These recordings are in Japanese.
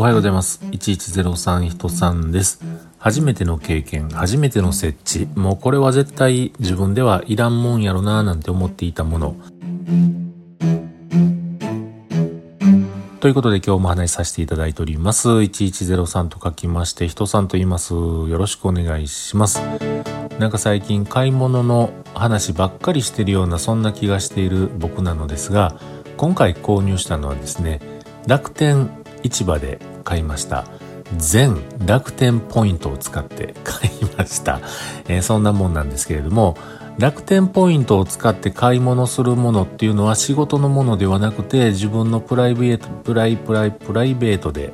おはようございます。1103人さんです。初めての経験、初めての設置。もうこれは絶対自分ではいらんもんやろなぁなんて思っていたもの。ということで今日も話しさせていただいております。1103と書きまして、人さんと言います。よろしくお願いします。なんか最近買い物の話ばっかりしてるようなそんな気がしている僕なのですが、今回購入したのはですね、楽天市場で買いました。全楽天ポイントを使って買いました。えー、そんなもんなんですけれども、楽天ポイントを使って買い物するものっていうのは仕事のものではなくて自分のプライベート、プライプライプライベートで、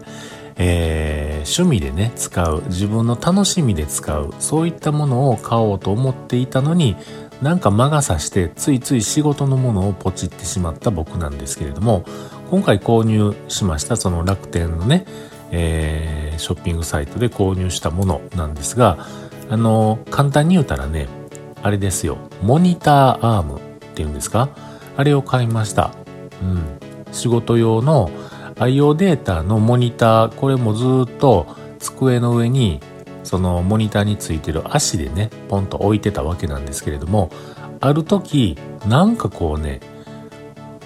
えー、趣味でね、使う、自分の楽しみで使う、そういったものを買おうと思っていたのに、なんか魔が差してついつい仕事のものをポチってしまった僕なんですけれども、今回購入しましたその楽天のね、えー、ショッピングサイトで購入したものなんですが、あの、簡単に言うたらね、あれですよ、モニターアームっていうんですか？あれを買いました。うん。仕事用の IO データのモニター、これもずっと机の上にそのモニターについてる足でね、ポンと置いてたわけなんですけれども、ある時、なんかこうね、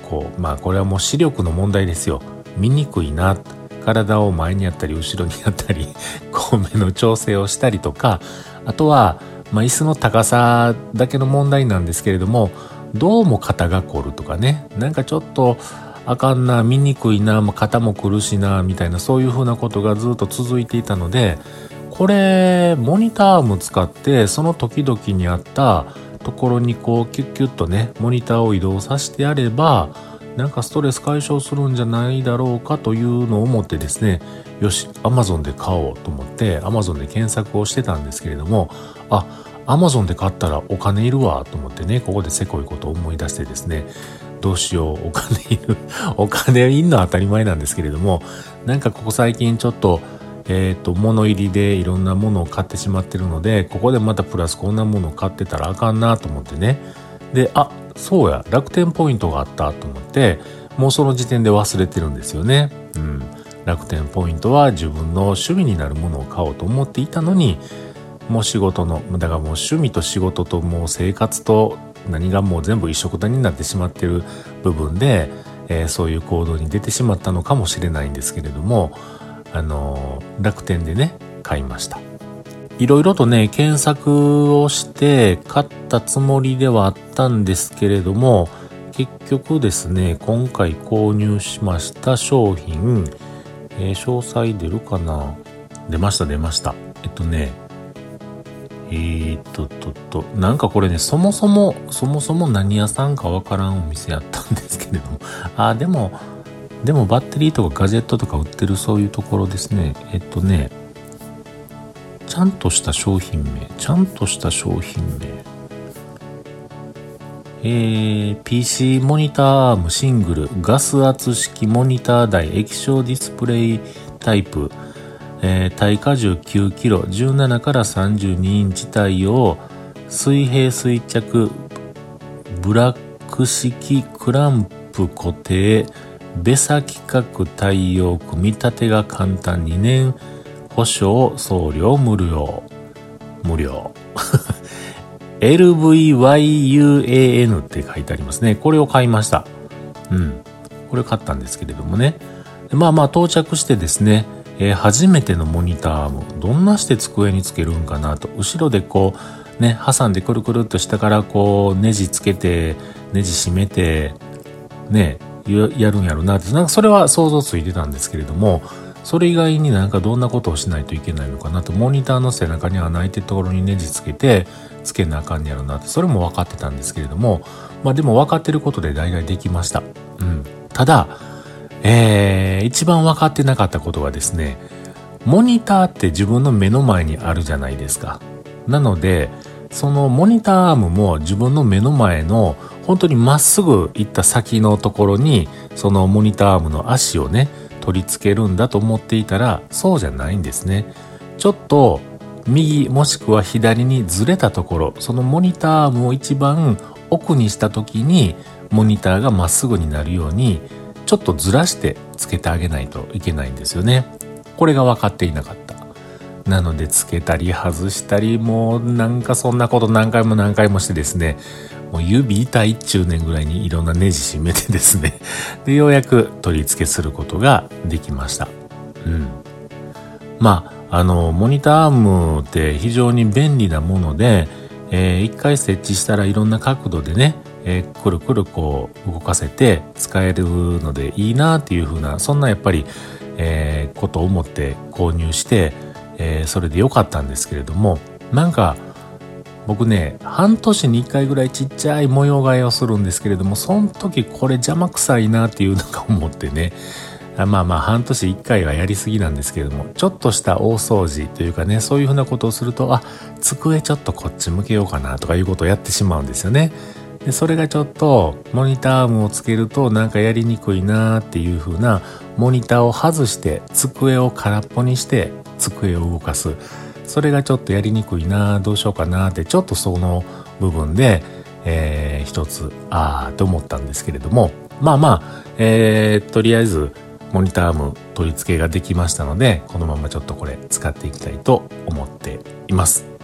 こう、まあこれはもう視力の問題ですよ。見にくいな。体を前にやったり後ろにやったり、こう目の調整をしたりとか、あとは、まあ椅子の高さだけの問題なんですけれども、どうも肩が凝るとかね、なんかちょっと、あかんな、見にくいな、肩も苦しいな、みたいな、そういうふうなことがずっと続いていたので、これ、モニターも使って、その時々にあったところにこう、キュッキュッとね、モニターを移動させてやれば、なんかストレス解消するんじゃないだろうかというのを思ってですね、よし、アマゾンで買おうと思って、アマゾンで検索をしてたんですけれども、あ、アマゾンで買ったらお金いるわと思ってね、ここでせこいことを思い出してですね、どうしよう、お金いる、お金いんのは当たり前なんですけれども、なんかここ最近ちょっと、え、ー、と、物入りでいろんなものを買ってしまってるので、ここでまたプラスこんなものを買ってたらあかんなと思ってね。で、あ、そうや、楽天ポイントがあったと思って、もうその時点で忘れてるんですよね。うん。楽天ポイントは自分の趣味になるものを買おうと思っていたのに、もう仕事の、だからもう趣味と仕事ともう生活と何がもう全部一緒くたになってしまってる部分で、えー、そういう行動に出てしまったのかもしれないんですけれども、あの、楽天でね、買いました。いろいろとね、検索をして買ったつもりではあったんですけれども、結局ですね、今回購入しました商品、えー、詳細出るかな？出ました出ました。えっとね、えー、っと、と、と、なんかこれね、そもそも、そもそも何屋さんかわからんお店やったんですけれども、あ、でも、でもバッテリーとかガジェットとか売ってるそういうところですね。えっとね、ちゃんとした商品名、ちゃんとした商品名。えー、PC モニターアームシングル、ガス圧式モニター台、液晶ディスプレイタイプ、えー、耐荷重9キロ、17から32インチ対応、水平垂着、ブラック式クランプ固定、ベサ規格対応組み立てが簡単2年保証送料無料。無料。LVYUAN って書いてありますね。これを買いました。うん。これ買ったんですけれどもね。まあまあ到着してですね、えー、初めてのモニターもどんなして机につけるんかなと。後ろでこう、ね、挟んでくるくるっと下からこう、ネジつけて、ネジ締めて、ね、やるんやろうなって、なんかそれは想像ついてたんですけれども、それ以外になんかどんなことをしないといけないのかなと、モニターの背中に穴開いてるところにネジつけて、つけなあかんやろなって、それも分かってたんですけれども、まあでも分かってることで大概できました。うん。ただ、えー、一番分かってなかったことはですね、モニターって自分の目の前にあるじゃないですか。なので、そのモニターアームも自分の目の前の本当にまっすぐ行った先のところに、そのモニターアームの足をね、取り付けるんだと思っていたら、そうじゃないんですね。ちょっと右もしくは左にずれたところ、そのモニターアームを一番奥にした時に、モニターがまっすぐになるように、ちょっとずらしてつけてあげないといけないんですよね。これが分かっていなかった。なので、つけたり外したり、もうなんかそんなこと何回も何回もしてですね、もう指痛いっちゅう年ぐらいにいろんなネジ締めてですね、で、ようやく取り付けすることができました。うん。まあ、あの、モニターアームって非常に便利なもので、えー、一回設置したらいろんな角度でね、えー、くるくるこう動かせて使えるのでいいなっていう風な、そんなやっぱり、えー、ことを思って購入して、えー、それで良かったんですけれども、なんか、僕ね、半年に一回ぐらいちっちゃい模様替えをするんですけれども、その時これ邪魔くさいなっていうのが思ってね、まあまあ半年一回はやりすぎなんですけれども、ちょっとした大掃除というかね、そういうふうなことをすると、あ、机ちょっとこっち向けようかなとかいうことをやってしまうんですよね。でそれがちょっとモニターアームをつけるとなんかやりにくいなーっていう風なモニターを外して机を空っぽにして机を動かす。それがちょっとやりにくいなどうしようかなってちょっとその部分で、えー、一つああと思ったんですけれどもまあまあ、えー、とりあえずモニターアーム取り付けができましたのでこのままちょっとこれ使っていきたいと思っています。